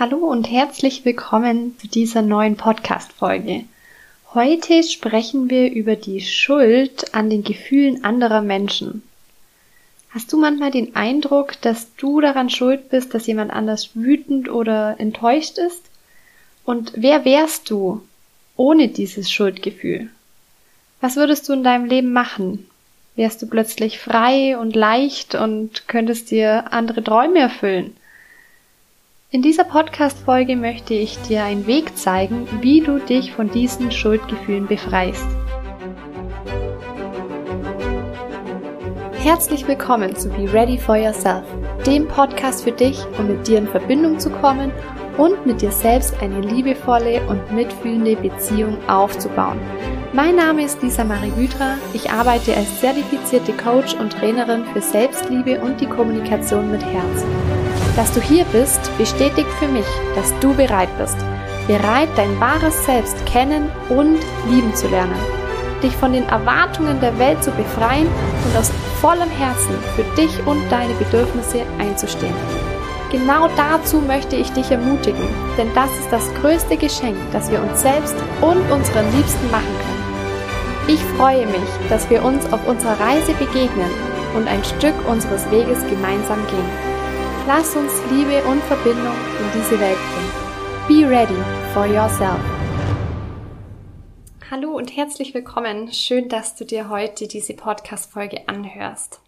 Hallo und herzlich willkommen zu dieser neuen Podcast-Folge. Heute sprechen wir über die Schuld an den Gefühlen anderer Menschen. Hast du manchmal den Eindruck, dass du daran schuld bist, dass jemand anders wütend oder enttäuscht ist? Und wer wärst du ohne dieses Schuldgefühl? Was würdest du in deinem Leben machen? Wärst du plötzlich frei und leicht und könntest dir andere Träume erfüllen? In dieser Podcast-Folge möchte ich dir einen Weg zeigen, wie du dich von diesen Schuldgefühlen befreist. Herzlich willkommen zu Be Ready for Yourself, dem Podcast für dich, um mit dir in Verbindung zu kommen und mit dir selbst eine liebevolle und mitfühlende Beziehung aufzubauen. Mein Name ist Lisa Marie Hydra. Ich arbeite als zertifizierte Coach und Trainerin für Selbstliebe und die Kommunikation mit Herz. Dass du hier bist, bestätigt für mich, dass du bereit bist. Bereit, dein wahres Selbst kennen und lieben zu lernen. Dich von den Erwartungen der Welt zu befreien und aus vollem Herzen für dich und deine Bedürfnisse einzustehen. Genau dazu möchte ich dich ermutigen, denn das ist das größte Geschenk, das wir uns selbst und unseren Liebsten machen können. Ich freue mich, dass wir uns auf unserer Reise begegnen und ein Stück unseres Weges gemeinsam gehen. Lass uns Liebe und Verbindung in diese Welt bringen. Be ready for yourself. Hallo und herzlich willkommen. Schön, dass du dir heute diese Podcast-Folge anhörst.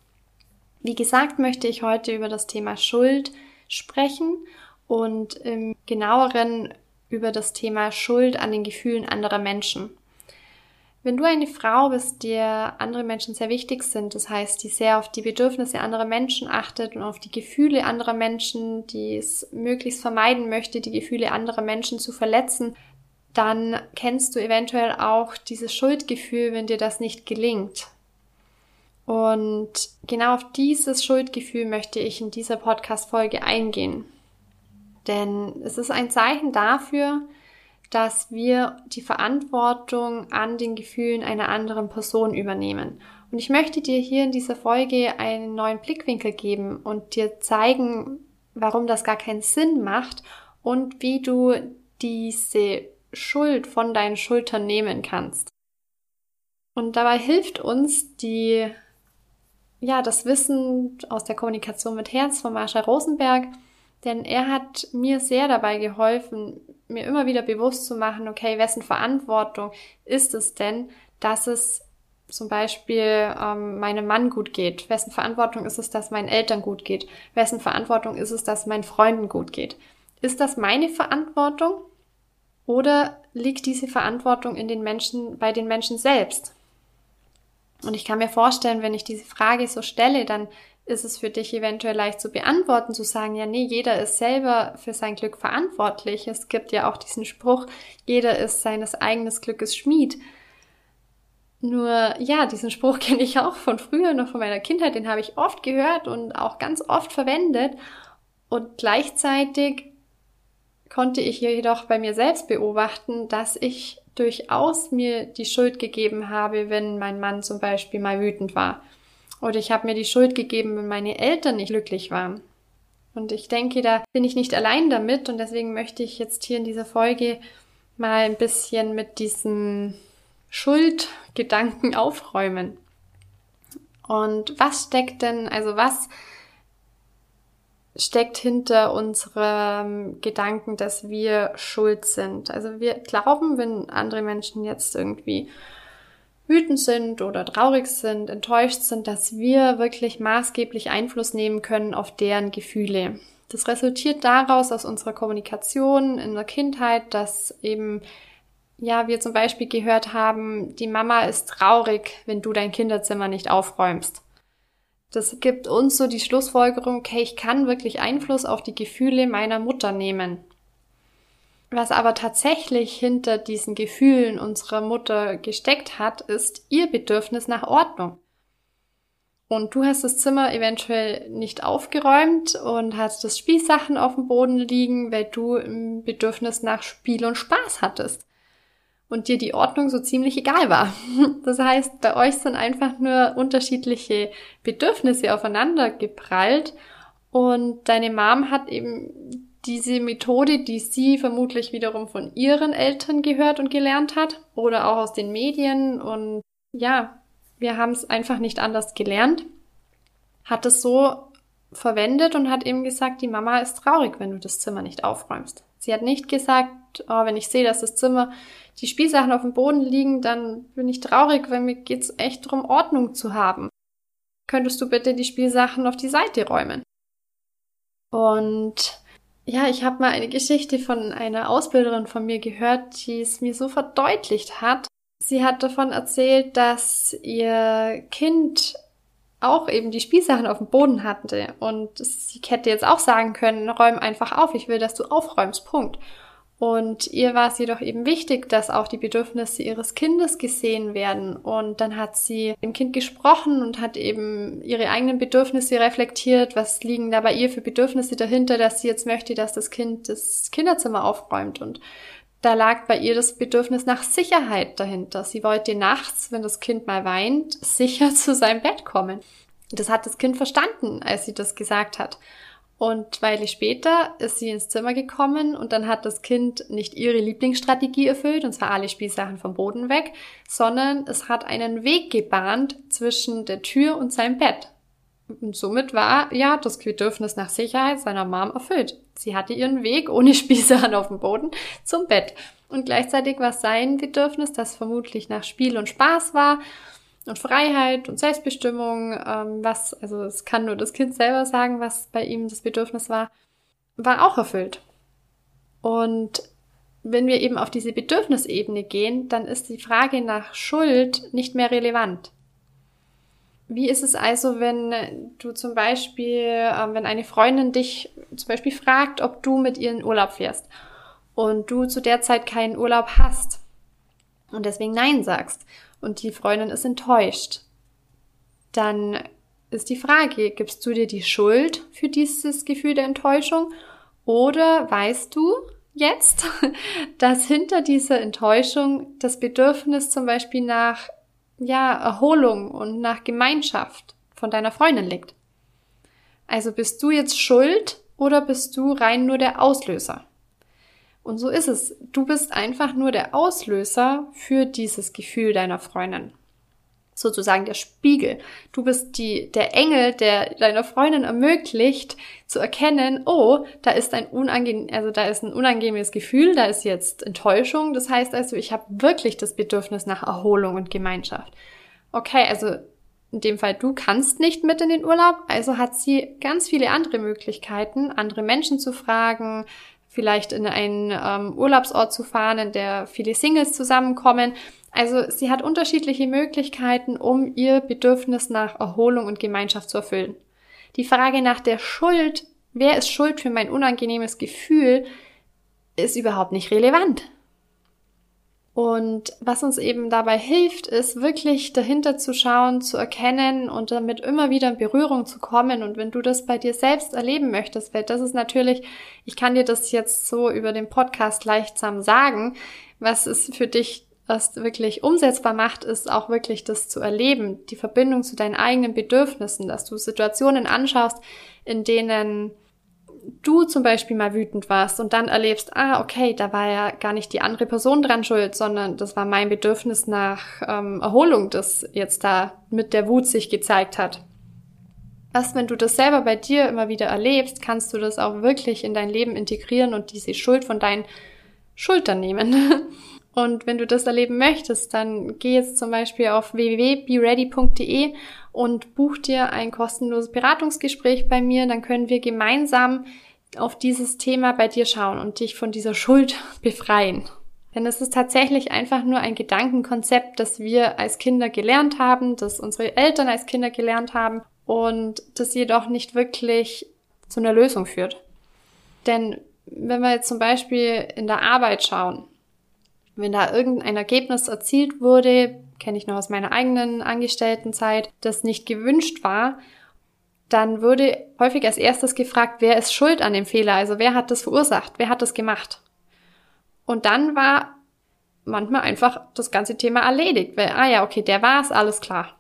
Wie gesagt, möchte ich heute über das Thema Schuld sprechen und im genaueren über das Thema Schuld an den Gefühlen anderer Menschen. Wenn du eine Frau bist, der andere Menschen sehr wichtig sind, das heißt, die sehr auf die Bedürfnisse anderer Menschen achtet und auf die Gefühle anderer Menschen, die es möglichst vermeiden möchte, die Gefühle anderer Menschen zu verletzen, dann kennst du eventuell auch dieses Schuldgefühl, wenn dir das nicht gelingt. Und genau auf dieses Schuldgefühl möchte ich in dieser Podcast-Folge eingehen. Denn es ist ein Zeichen dafür, dass wir die Verantwortung an den Gefühlen einer anderen Person übernehmen. Und ich möchte dir hier in dieser Folge einen neuen Blickwinkel geben und dir zeigen, warum das gar keinen Sinn macht und wie du diese Schuld von deinen Schultern nehmen kannst. Und dabei hilft uns die, ja, das Wissen aus der Kommunikation mit Herz von Marshall Rosenberg, denn er hat mir sehr dabei geholfen, mir immer wieder bewusst zu machen, okay, wessen Verantwortung ist es denn, dass es zum Beispiel ähm, meinem Mann gut geht? Wessen Verantwortung ist es, dass meinen Eltern gut geht? Wessen Verantwortung ist es, dass meinen Freunden gut geht? Ist das meine Verantwortung? Oder liegt diese Verantwortung in den Menschen, bei den Menschen selbst? Und ich kann mir vorstellen, wenn ich diese Frage so stelle, dann ist es für dich eventuell leicht zu beantworten, zu sagen, ja, nee, jeder ist selber für sein Glück verantwortlich. Es gibt ja auch diesen Spruch, jeder ist seines eigenes Glückes Schmied. Nur, ja, diesen Spruch kenne ich auch von früher, noch von meiner Kindheit, den habe ich oft gehört und auch ganz oft verwendet. Und gleichzeitig konnte ich jedoch bei mir selbst beobachten, dass ich durchaus mir die Schuld gegeben habe, wenn mein Mann zum Beispiel mal wütend war. Oder ich habe mir die Schuld gegeben, wenn meine Eltern nicht glücklich waren. Und ich denke, da bin ich nicht allein damit und deswegen möchte ich jetzt hier in dieser Folge mal ein bisschen mit diesen Schuldgedanken aufräumen. Und was steckt denn, also was steckt hinter unserem Gedanken, dass wir schuld sind? Also wir glauben, wenn andere Menschen jetzt irgendwie wütend sind oder traurig sind, enttäuscht sind, dass wir wirklich maßgeblich Einfluss nehmen können auf deren Gefühle. Das resultiert daraus aus unserer Kommunikation in der Kindheit, dass eben ja, wir zum Beispiel gehört haben, die Mama ist traurig, wenn du dein Kinderzimmer nicht aufräumst. Das gibt uns so die Schlussfolgerung, okay, ich kann wirklich Einfluss auf die Gefühle meiner Mutter nehmen. Was aber tatsächlich hinter diesen Gefühlen unserer Mutter gesteckt hat, ist ihr Bedürfnis nach Ordnung. Und du hast das Zimmer eventuell nicht aufgeräumt und hast das Spielsachen auf dem Boden liegen, weil du ein Bedürfnis nach Spiel und Spaß hattest. Und dir die Ordnung so ziemlich egal war. Das heißt, bei euch sind einfach nur unterschiedliche Bedürfnisse aufeinander geprallt und deine Mom hat eben diese Methode, die sie vermutlich wiederum von ihren Eltern gehört und gelernt hat oder auch aus den Medien und ja, wir haben es einfach nicht anders gelernt, hat es so verwendet und hat eben gesagt, die Mama ist traurig, wenn du das Zimmer nicht aufräumst. Sie hat nicht gesagt, oh, wenn ich sehe, dass das Zimmer die Spielsachen auf dem Boden liegen, dann bin ich traurig, weil mir geht's echt darum, Ordnung zu haben. Könntest du bitte die Spielsachen auf die Seite räumen? Und ja, ich habe mal eine Geschichte von einer Ausbilderin von mir gehört, die es mir so verdeutlicht hat. Sie hat davon erzählt, dass ihr Kind auch eben die Spielsachen auf dem Boden hatte und sie hätte jetzt auch sagen können, räum einfach auf, ich will, dass du aufräumst, Punkt. Und ihr war es jedoch eben wichtig, dass auch die Bedürfnisse ihres Kindes gesehen werden. Und dann hat sie dem Kind gesprochen und hat eben ihre eigenen Bedürfnisse reflektiert. Was liegen da bei ihr für Bedürfnisse dahinter, dass sie jetzt möchte, dass das Kind das Kinderzimmer aufräumt. Und da lag bei ihr das Bedürfnis nach Sicherheit dahinter. Sie wollte nachts, wenn das Kind mal weint, sicher zu seinem Bett kommen. Das hat das Kind verstanden, als sie das gesagt hat. Und Weile später ist sie ins Zimmer gekommen und dann hat das Kind nicht ihre Lieblingsstrategie erfüllt, und zwar alle Spielsachen vom Boden weg, sondern es hat einen Weg gebahnt zwischen der Tür und seinem Bett. Und somit war ja das Bedürfnis nach Sicherheit seiner Mom erfüllt. Sie hatte ihren Weg ohne Spielsachen auf dem Boden zum Bett. Und gleichzeitig war sein Bedürfnis, das vermutlich nach Spiel und Spaß war, und Freiheit und Selbstbestimmung, ähm, was, also es kann nur das Kind selber sagen, was bei ihm das Bedürfnis war, war auch erfüllt. Und wenn wir eben auf diese Bedürfnisebene gehen, dann ist die Frage nach Schuld nicht mehr relevant. Wie ist es also, wenn du zum Beispiel, ähm, wenn eine Freundin dich zum Beispiel fragt, ob du mit ihr in Urlaub fährst und du zu der Zeit keinen Urlaub hast und deswegen Nein sagst und die Freundin ist enttäuscht, dann ist die Frage, gibst du dir die Schuld für dieses Gefühl der Enttäuschung oder weißt du jetzt, dass hinter dieser Enttäuschung das Bedürfnis zum Beispiel nach ja, Erholung und nach Gemeinschaft von deiner Freundin liegt? Also bist du jetzt schuld oder bist du rein nur der Auslöser? Und so ist es. Du bist einfach nur der Auslöser für dieses Gefühl deiner Freundin. Sozusagen der Spiegel. Du bist die, der Engel, der deiner Freundin ermöglicht, zu erkennen, oh, da ist ein unangenehm, also da ist ein unangenehmes Gefühl, da ist jetzt Enttäuschung. Das heißt also, ich habe wirklich das Bedürfnis nach Erholung und Gemeinschaft. Okay, also in dem Fall, du kannst nicht mit in den Urlaub, also hat sie ganz viele andere Möglichkeiten, andere Menschen zu fragen, vielleicht in einen ähm, Urlaubsort zu fahren, in der viele Singles zusammenkommen. Also sie hat unterschiedliche Möglichkeiten, um ihr Bedürfnis nach Erholung und Gemeinschaft zu erfüllen. Die Frage nach der Schuld, wer ist schuld für mein unangenehmes Gefühl, ist überhaupt nicht relevant. Und was uns eben dabei hilft, ist wirklich dahinter zu schauen, zu erkennen und damit immer wieder in Berührung zu kommen. Und wenn du das bei dir selbst erleben möchtest, weil das ist natürlich, ich kann dir das jetzt so über den Podcast leichtsam sagen, was es für dich erst wirklich umsetzbar macht, ist auch wirklich das zu erleben, die Verbindung zu deinen eigenen Bedürfnissen, dass du Situationen anschaust, in denen du zum Beispiel mal wütend warst und dann erlebst, ah, okay, da war ja gar nicht die andere Person dran schuld, sondern das war mein Bedürfnis nach ähm, Erholung, das jetzt da mit der Wut sich gezeigt hat. Erst wenn du das selber bei dir immer wieder erlebst, kannst du das auch wirklich in dein Leben integrieren und diese Schuld von deinen Schultern nehmen. Und wenn du das erleben möchtest, dann geh jetzt zum Beispiel auf www.beready.de und buch dir ein kostenloses Beratungsgespräch bei mir. Dann können wir gemeinsam auf dieses Thema bei dir schauen und dich von dieser Schuld befreien. Denn es ist tatsächlich einfach nur ein Gedankenkonzept, das wir als Kinder gelernt haben, das unsere Eltern als Kinder gelernt haben und das jedoch nicht wirklich zu einer Lösung führt. Denn wenn wir jetzt zum Beispiel in der Arbeit schauen, wenn da irgendein Ergebnis erzielt wurde, kenne ich noch aus meiner eigenen Angestelltenzeit, das nicht gewünscht war, dann würde häufig als erstes gefragt, wer ist schuld an dem Fehler? Also wer hat das verursacht? Wer hat das gemacht? Und dann war manchmal einfach das ganze Thema erledigt, weil, ah ja, okay, der war es, alles klar.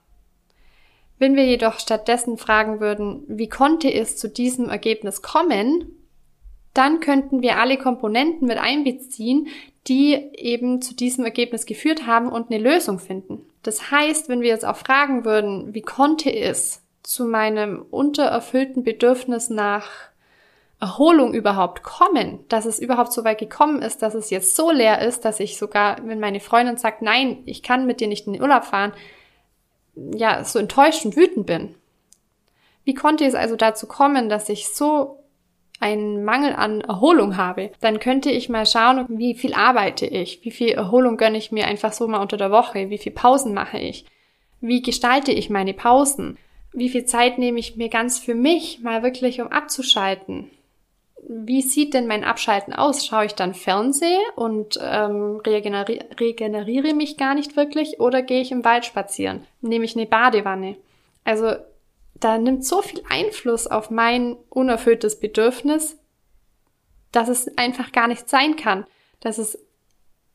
Wenn wir jedoch stattdessen fragen würden, wie konnte es zu diesem Ergebnis kommen, dann könnten wir alle Komponenten mit einbeziehen, die eben zu diesem Ergebnis geführt haben und eine Lösung finden. Das heißt, wenn wir jetzt auch fragen würden, wie konnte es zu meinem untererfüllten Bedürfnis nach Erholung überhaupt kommen, dass es überhaupt so weit gekommen ist, dass es jetzt so leer ist, dass ich sogar, wenn meine Freundin sagt, nein, ich kann mit dir nicht in den Urlaub fahren, ja, so enttäuscht und wütend bin. Wie konnte es also dazu kommen, dass ich so einen Mangel an Erholung habe, dann könnte ich mal schauen, wie viel arbeite ich, wie viel Erholung gönne ich mir einfach so mal unter der Woche, wie viel Pausen mache ich, wie gestalte ich meine Pausen, wie viel Zeit nehme ich mir ganz für mich mal wirklich, um abzuschalten. Wie sieht denn mein Abschalten aus? Schaue ich dann Fernseh und ähm, regeneri regeneriere mich gar nicht wirklich oder gehe ich im Wald spazieren? Nehme ich eine Badewanne? Also da nimmt so viel Einfluss auf mein unerfülltes Bedürfnis, dass es einfach gar nicht sein kann, dass es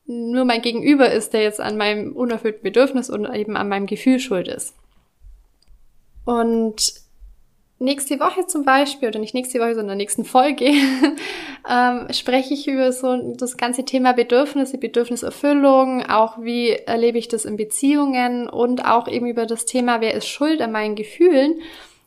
nur mein Gegenüber ist, der jetzt an meinem unerfüllten Bedürfnis und eben an meinem Gefühl schuld ist. Und nächste Woche zum Beispiel, oder nicht nächste Woche, sondern in der nächsten Folge, ähm, spreche ich über so das ganze Thema Bedürfnisse, Bedürfniserfüllung, auch wie erlebe ich das in Beziehungen und auch eben über das Thema, wer ist schuld an meinen Gefühlen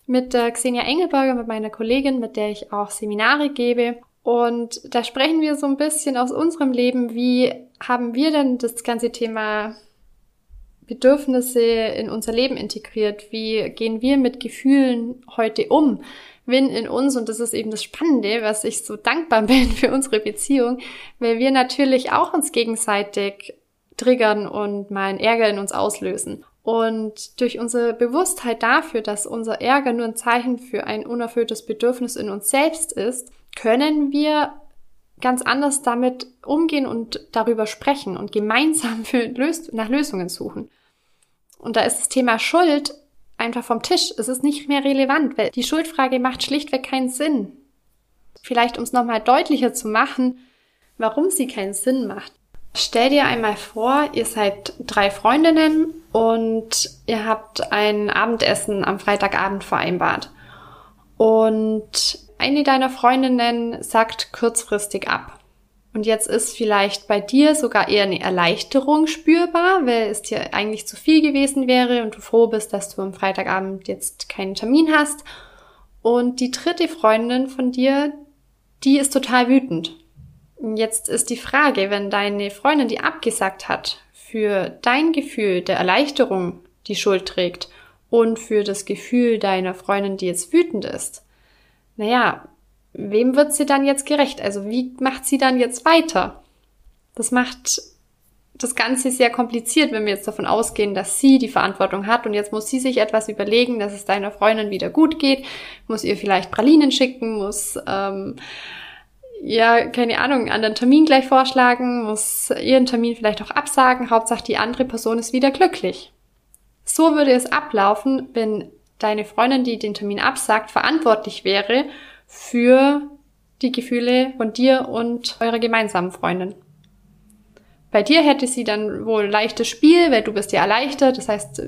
mit der Xenia Engelberger, mit meiner Kollegin, mit der ich auch Seminare gebe. Und da sprechen wir so ein bisschen aus unserem Leben, wie haben wir denn das ganze Thema Bedürfnisse in unser Leben integriert? Wie gehen wir mit Gefühlen heute um? Win in uns, und das ist eben das Spannende, was ich so dankbar bin für unsere Beziehung, weil wir natürlich auch uns gegenseitig triggern und mal einen Ärger in uns auslösen. Und durch unsere Bewusstheit dafür, dass unser Ärger nur ein Zeichen für ein unerfülltes Bedürfnis in uns selbst ist, können wir ganz anders damit umgehen und darüber sprechen und gemeinsam für nach Lösungen suchen. Und da ist das Thema Schuld einfach vom Tisch. Es ist nicht mehr relevant, weil die Schuldfrage macht schlichtweg keinen Sinn. Vielleicht, um es nochmal deutlicher zu machen, warum sie keinen Sinn macht. Stell dir einmal vor, ihr seid drei Freundinnen und ihr habt ein Abendessen am Freitagabend vereinbart. Und eine deiner Freundinnen sagt kurzfristig ab. Und jetzt ist vielleicht bei dir sogar eher eine Erleichterung spürbar, weil es dir eigentlich zu viel gewesen wäre und du froh bist, dass du am Freitagabend jetzt keinen Termin hast. Und die dritte Freundin von dir, die ist total wütend. Jetzt ist die Frage, wenn deine Freundin, die abgesagt hat, für dein Gefühl der Erleichterung die Schuld trägt und für das Gefühl deiner Freundin, die jetzt wütend ist, naja, wem wird sie dann jetzt gerecht? Also wie macht sie dann jetzt weiter? Das macht das Ganze sehr kompliziert, wenn wir jetzt davon ausgehen, dass sie die Verantwortung hat und jetzt muss sie sich etwas überlegen, dass es deiner Freundin wieder gut geht, muss ihr vielleicht Pralinen schicken, muss ähm, ja, keine Ahnung, einen anderen Termin gleich vorschlagen, muss ihren Termin vielleicht auch absagen, Hauptsache die andere Person ist wieder glücklich. So würde es ablaufen, wenn deine Freundin, die den Termin absagt, verantwortlich wäre für die Gefühle von dir und eurer gemeinsamen Freundin. Bei dir hätte sie dann wohl leichtes Spiel, weil du bist ja erleichtert. Das heißt,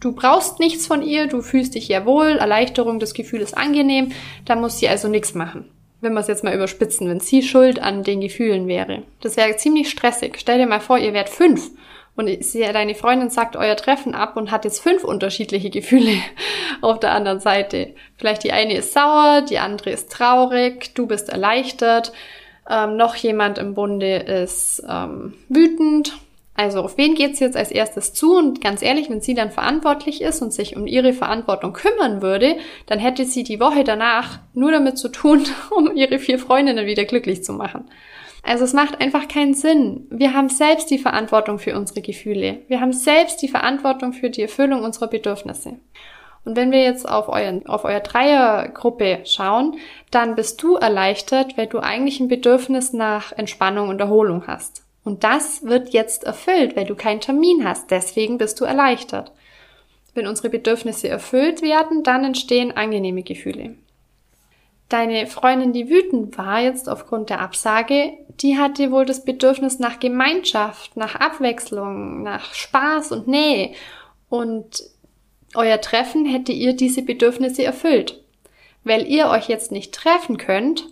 du brauchst nichts von ihr, du fühlst dich ja wohl, Erleichterung, das Gefühl ist angenehm, da muss sie also nichts machen. Wenn wir es jetzt mal überspitzen, wenn sie schuld an den Gefühlen wäre. Das wäre ziemlich stressig. Stell dir mal vor, ihr wärt fünf und sie, deine Freundin sagt euer Treffen ab und hat jetzt fünf unterschiedliche Gefühle auf der anderen Seite. Vielleicht die eine ist sauer, die andere ist traurig, du bist erleichtert, ähm, noch jemand im Bunde ist ähm, wütend. Also auf wen geht's jetzt als erstes zu? Und ganz ehrlich, wenn sie dann verantwortlich ist und sich um ihre Verantwortung kümmern würde, dann hätte sie die Woche danach nur damit zu tun, um ihre vier Freundinnen wieder glücklich zu machen. Also es macht einfach keinen Sinn. Wir haben selbst die Verantwortung für unsere Gefühle. Wir haben selbst die Verantwortung für die Erfüllung unserer Bedürfnisse. Und wenn wir jetzt auf, euren, auf euer Dreiergruppe schauen, dann bist du erleichtert, weil du eigentlich ein Bedürfnis nach Entspannung und Erholung hast. Und das wird jetzt erfüllt, weil du keinen Termin hast. Deswegen bist du erleichtert. Wenn unsere Bedürfnisse erfüllt werden, dann entstehen angenehme Gefühle. Deine Freundin, die wütend war jetzt aufgrund der Absage, die hatte wohl das Bedürfnis nach Gemeinschaft, nach Abwechslung, nach Spaß und Nähe. Und euer Treffen hätte ihr diese Bedürfnisse erfüllt. Weil ihr euch jetzt nicht treffen könnt,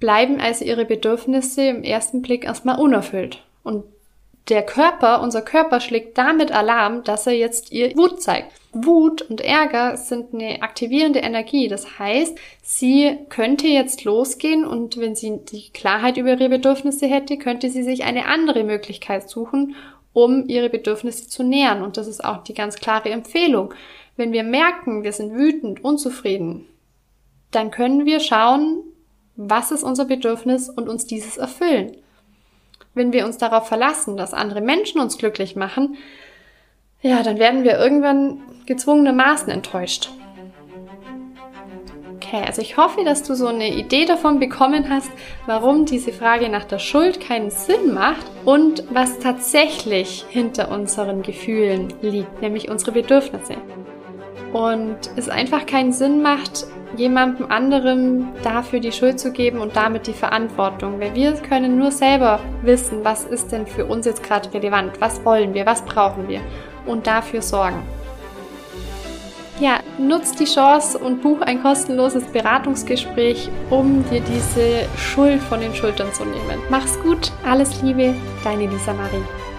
bleiben also ihre Bedürfnisse im ersten Blick erstmal unerfüllt. Und der Körper, unser Körper schlägt damit Alarm, dass er jetzt ihr Wut zeigt. Wut und Ärger sind eine aktivierende Energie. Das heißt, sie könnte jetzt losgehen und wenn sie die Klarheit über ihre Bedürfnisse hätte, könnte sie sich eine andere Möglichkeit suchen, um ihre Bedürfnisse zu nähern. Und das ist auch die ganz klare Empfehlung. Wenn wir merken, wir sind wütend, unzufrieden, dann können wir schauen, was ist unser Bedürfnis und uns dieses erfüllen. Wenn wir uns darauf verlassen, dass andere Menschen uns glücklich machen, ja, dann werden wir irgendwann gezwungenermaßen enttäuscht. Okay, also ich hoffe, dass du so eine Idee davon bekommen hast, warum diese Frage nach der Schuld keinen Sinn macht und was tatsächlich hinter unseren Gefühlen liegt, nämlich unsere Bedürfnisse. Und es einfach keinen Sinn macht, jemandem anderem dafür die Schuld zu geben und damit die Verantwortung. Weil wir können nur selber wissen, was ist denn für uns jetzt gerade relevant, was wollen wir, was brauchen wir und dafür sorgen. Ja, nutz die Chance und buch ein kostenloses Beratungsgespräch, um dir diese Schuld von den Schultern zu nehmen. Mach's gut, alles Liebe, deine Lisa Marie.